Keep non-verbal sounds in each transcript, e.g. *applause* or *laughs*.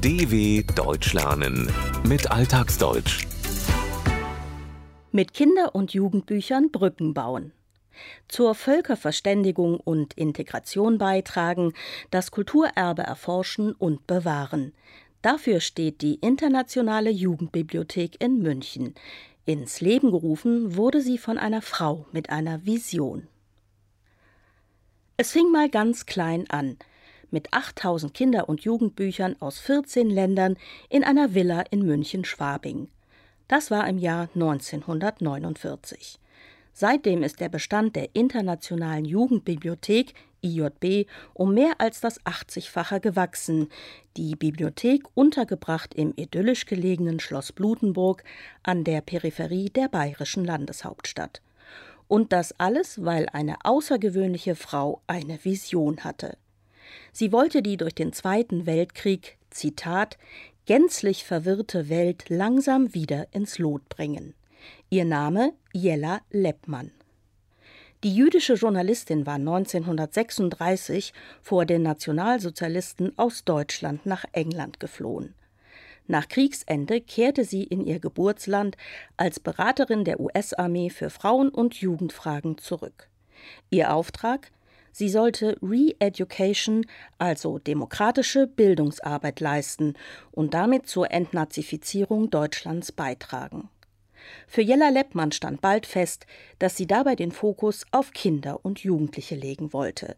DW Deutsch lernen mit Alltagsdeutsch. Mit Kinder- und Jugendbüchern Brücken bauen. Zur Völkerverständigung und Integration beitragen, das Kulturerbe erforschen und bewahren. Dafür steht die Internationale Jugendbibliothek in München. Ins Leben gerufen wurde sie von einer Frau mit einer Vision. Es fing mal ganz klein an, mit 8000 Kinder- und Jugendbüchern aus 14 Ländern in einer Villa in München-Schwabing. Das war im Jahr 1949. Seitdem ist der Bestand der Internationalen Jugendbibliothek IJB um mehr als das 80-fache gewachsen. Die Bibliothek untergebracht im idyllisch gelegenen Schloss Blutenburg an der Peripherie der bayerischen Landeshauptstadt. Und das alles, weil eine außergewöhnliche Frau eine Vision hatte. Sie wollte die durch den Zweiten Weltkrieg, Zitat, gänzlich verwirrte Welt langsam wieder ins Lot bringen. Ihr Name Jella Leppmann. Die jüdische Journalistin war 1936 vor den Nationalsozialisten aus Deutschland nach England geflohen. Nach Kriegsende kehrte sie in ihr Geburtsland als Beraterin der US-Armee für Frauen- und Jugendfragen zurück. Ihr Auftrag Sie sollte Re-Education, also demokratische Bildungsarbeit leisten und damit zur Entnazifizierung Deutschlands beitragen. Für Jella Leppmann stand bald fest, dass sie dabei den Fokus auf Kinder und Jugendliche legen wollte.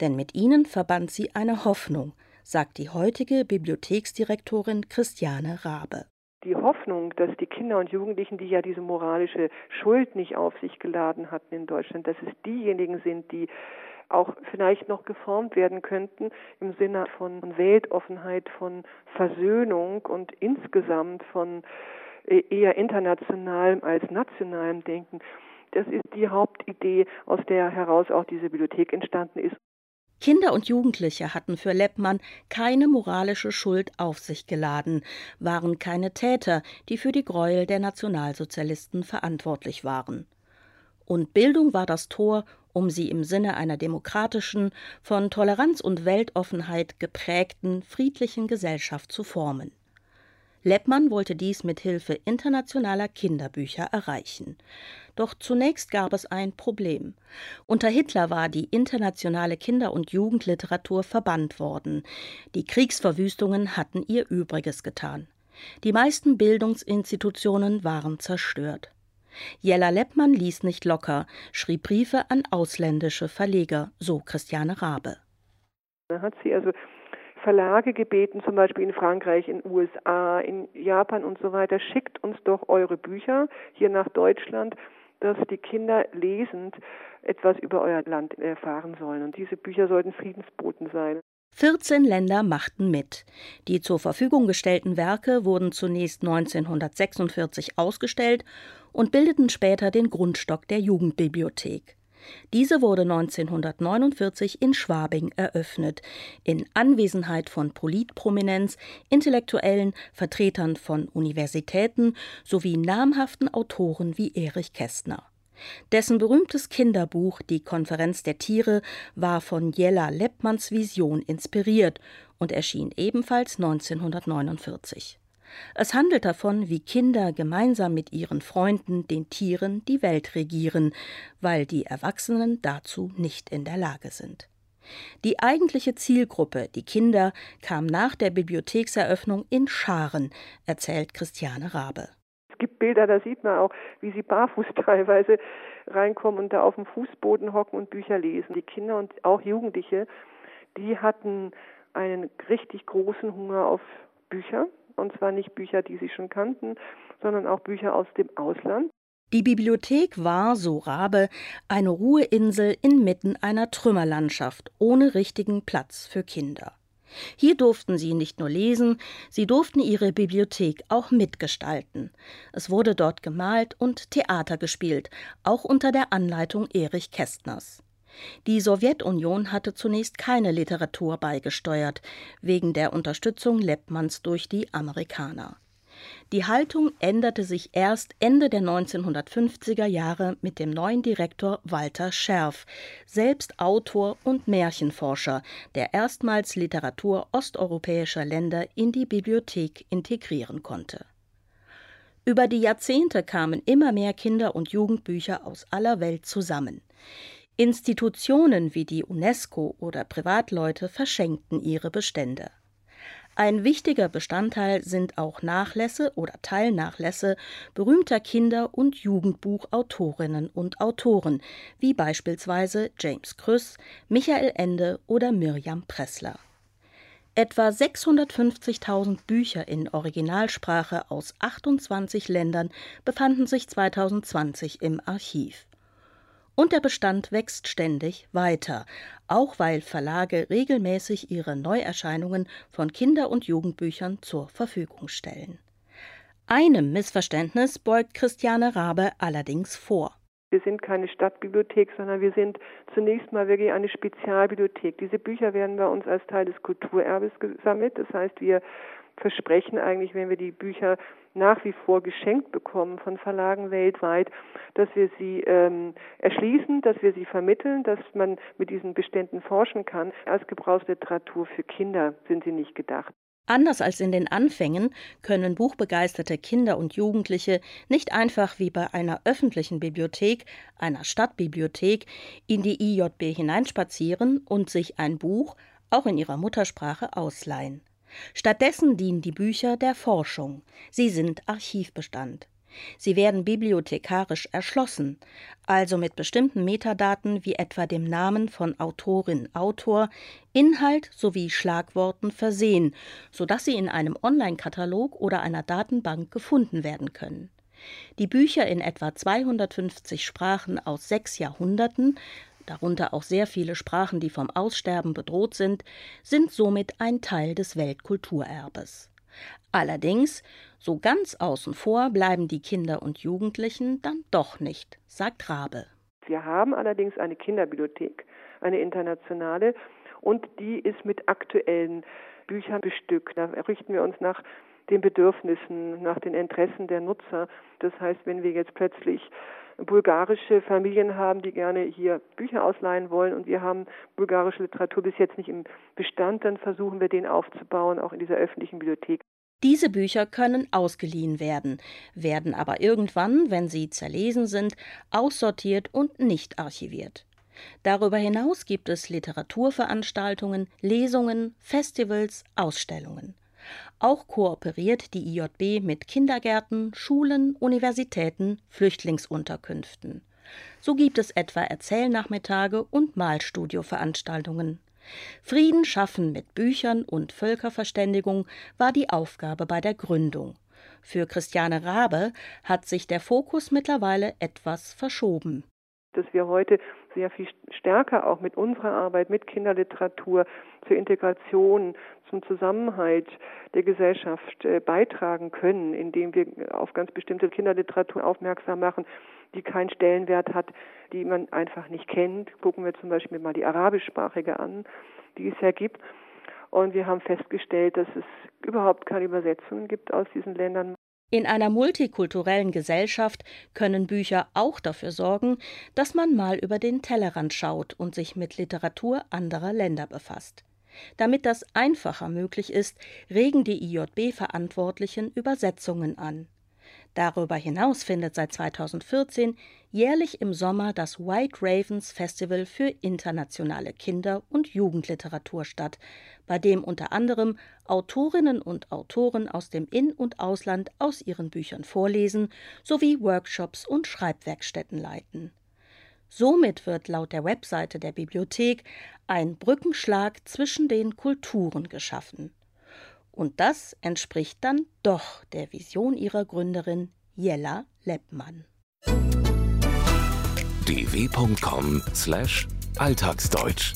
Denn mit ihnen verband sie eine Hoffnung, sagt die heutige Bibliotheksdirektorin Christiane Rabe. Die Hoffnung, dass die Kinder und Jugendlichen, die ja diese moralische Schuld nicht auf sich geladen hatten in Deutschland, dass es diejenigen sind, die auch vielleicht noch geformt werden könnten im Sinne von Weltoffenheit, von Versöhnung und insgesamt von äh, eher internationalem als nationalem Denken. Das ist die Hauptidee, aus der heraus auch diese Bibliothek entstanden ist. Kinder und Jugendliche hatten für Leppmann keine moralische Schuld auf sich geladen, waren keine Täter, die für die Gräuel der Nationalsozialisten verantwortlich waren. Und Bildung war das Tor, um sie im Sinne einer demokratischen, von Toleranz und Weltoffenheit geprägten, friedlichen Gesellschaft zu formen. Leppmann wollte dies mit Hilfe internationaler Kinderbücher erreichen. Doch zunächst gab es ein Problem. Unter Hitler war die internationale Kinder- und Jugendliteratur verbannt worden. Die Kriegsverwüstungen hatten ihr Übriges getan. Die meisten Bildungsinstitutionen waren zerstört. Jella Leppmann ließ nicht locker, schrieb Briefe an ausländische Verleger, so Christiane Rabe. Da hat sie also Verlage gebeten, zum Beispiel in Frankreich, in USA, in Japan und so weiter, schickt uns doch eure Bücher hier nach Deutschland, dass die Kinder lesend etwas über euer Land erfahren sollen. Und diese Bücher sollten Friedensboten sein. 14 Länder machten mit. Die zur Verfügung gestellten Werke wurden zunächst 1946 ausgestellt und bildeten später den Grundstock der Jugendbibliothek. Diese wurde 1949 in Schwabing eröffnet, in Anwesenheit von Politprominenz, Intellektuellen, Vertretern von Universitäten sowie namhaften Autoren wie Erich Kästner. Dessen berühmtes Kinderbuch Die Konferenz der Tiere war von Jella Leppmanns Vision inspiriert und erschien ebenfalls 1949. Es handelt davon, wie Kinder gemeinsam mit ihren Freunden, den Tieren, die Welt regieren, weil die Erwachsenen dazu nicht in der Lage sind. Die eigentliche Zielgruppe, die Kinder, kam nach der Bibliothekseröffnung in Scharen, erzählt Christiane Rabe. Es gibt Bilder, da sieht man auch, wie sie barfuß *laughs* teilweise reinkommen und da auf dem Fußboden hocken und Bücher lesen. Die Kinder und auch Jugendliche, die hatten einen richtig großen Hunger auf Bücher. Und zwar nicht Bücher, die sie schon kannten, sondern auch Bücher aus dem Ausland. Die Bibliothek war, so Rabe, eine Ruheinsel inmitten einer Trümmerlandschaft ohne richtigen Platz für Kinder. Hier durften sie nicht nur lesen, sie durften ihre Bibliothek auch mitgestalten. Es wurde dort gemalt und Theater gespielt, auch unter der Anleitung Erich Kästners. Die Sowjetunion hatte zunächst keine Literatur beigesteuert, wegen der Unterstützung Leppmanns durch die Amerikaner. Die Haltung änderte sich erst Ende der 1950er Jahre mit dem neuen Direktor Walter Scherf, selbst Autor und Märchenforscher, der erstmals Literatur osteuropäischer Länder in die Bibliothek integrieren konnte. Über die Jahrzehnte kamen immer mehr Kinder- und Jugendbücher aus aller Welt zusammen. Institutionen wie die UNESCO oder Privatleute verschenkten ihre Bestände. Ein wichtiger Bestandteil sind auch Nachlässe oder Teilnachlässe berühmter Kinder- und Jugendbuchautorinnen und Autoren, wie beispielsweise James Krüss, Michael Ende oder Mirjam Pressler. Etwa 650.000 Bücher in Originalsprache aus 28 Ländern befanden sich 2020 im Archiv. Und der Bestand wächst ständig weiter, auch weil Verlage regelmäßig ihre Neuerscheinungen von Kinder- und Jugendbüchern zur Verfügung stellen. Einem Missverständnis beugt Christiane Rabe allerdings vor. Wir sind keine Stadtbibliothek, sondern wir sind zunächst mal wirklich eine Spezialbibliothek. Diese Bücher werden bei uns als Teil des Kulturerbes gesammelt. Das heißt, wir versprechen eigentlich, wenn wir die Bücher nach wie vor geschenkt bekommen von Verlagen weltweit, dass wir sie ähm, erschließen, dass wir sie vermitteln, dass man mit diesen Beständen forschen kann. Als Gebrauchsliteratur für Kinder sind sie nicht gedacht. Anders als in den Anfängen können buchbegeisterte Kinder und Jugendliche nicht einfach wie bei einer öffentlichen Bibliothek, einer Stadtbibliothek, in die IJB hineinspazieren und sich ein Buch, auch in ihrer Muttersprache, ausleihen. Stattdessen dienen die Bücher der Forschung. Sie sind Archivbestand. Sie werden bibliothekarisch erschlossen, also mit bestimmten Metadaten wie etwa dem Namen von Autorin, Autor, Inhalt sowie Schlagworten versehen, sodass sie in einem Online-Katalog oder einer Datenbank gefunden werden können. Die Bücher in etwa 250 Sprachen aus sechs Jahrhunderten darunter auch sehr viele Sprachen, die vom Aussterben bedroht sind, sind somit ein Teil des Weltkulturerbes. Allerdings, so ganz außen vor bleiben die Kinder und Jugendlichen dann doch nicht, sagt Rabe. Wir haben allerdings eine Kinderbibliothek, eine internationale, und die ist mit aktuellen Büchern bestückt. Da richten wir uns nach den Bedürfnissen, nach den Interessen der Nutzer. Das heißt, wenn wir jetzt plötzlich bulgarische Familien haben, die gerne hier Bücher ausleihen wollen und wir haben bulgarische Literatur bis jetzt nicht im Bestand, dann versuchen wir den aufzubauen, auch in dieser öffentlichen Bibliothek. Diese Bücher können ausgeliehen werden, werden aber irgendwann, wenn sie zerlesen sind, aussortiert und nicht archiviert. Darüber hinaus gibt es Literaturveranstaltungen, Lesungen, Festivals, Ausstellungen. Auch kooperiert die IJB mit Kindergärten, Schulen, Universitäten, Flüchtlingsunterkünften. So gibt es etwa Erzählnachmittage und Malstudioveranstaltungen. Frieden schaffen mit Büchern und Völkerverständigung war die Aufgabe bei der Gründung. Für Christiane Rabe hat sich der Fokus mittlerweile etwas verschoben. Dass wir heute sehr viel stärker auch mit unserer Arbeit, mit Kinderliteratur zur Integration, zum Zusammenhalt der Gesellschaft äh, beitragen können, indem wir auf ganz bestimmte Kinderliteratur aufmerksam machen, die keinen Stellenwert hat, die man einfach nicht kennt. Gucken wir zum Beispiel mal die arabischsprachige an, die es ja gibt. Und wir haben festgestellt, dass es überhaupt keine Übersetzungen gibt aus diesen Ländern. In einer multikulturellen Gesellschaft können Bücher auch dafür sorgen, dass man mal über den Tellerrand schaut und sich mit Literatur anderer Länder befasst. Damit das einfacher möglich ist, regen die IJB-Verantwortlichen Übersetzungen an. Darüber hinaus findet seit 2014 jährlich im Sommer das White Ravens Festival für internationale Kinder- und Jugendliteratur statt, bei dem unter anderem Autorinnen und Autoren aus dem In- und Ausland aus ihren Büchern vorlesen sowie Workshops und Schreibwerkstätten leiten. Somit wird laut der Webseite der Bibliothek ein Brückenschlag zwischen den Kulturen geschaffen. Und das entspricht dann doch der Vision ihrer Gründerin Jella Leppmann. dw.com/alltagsdeutsch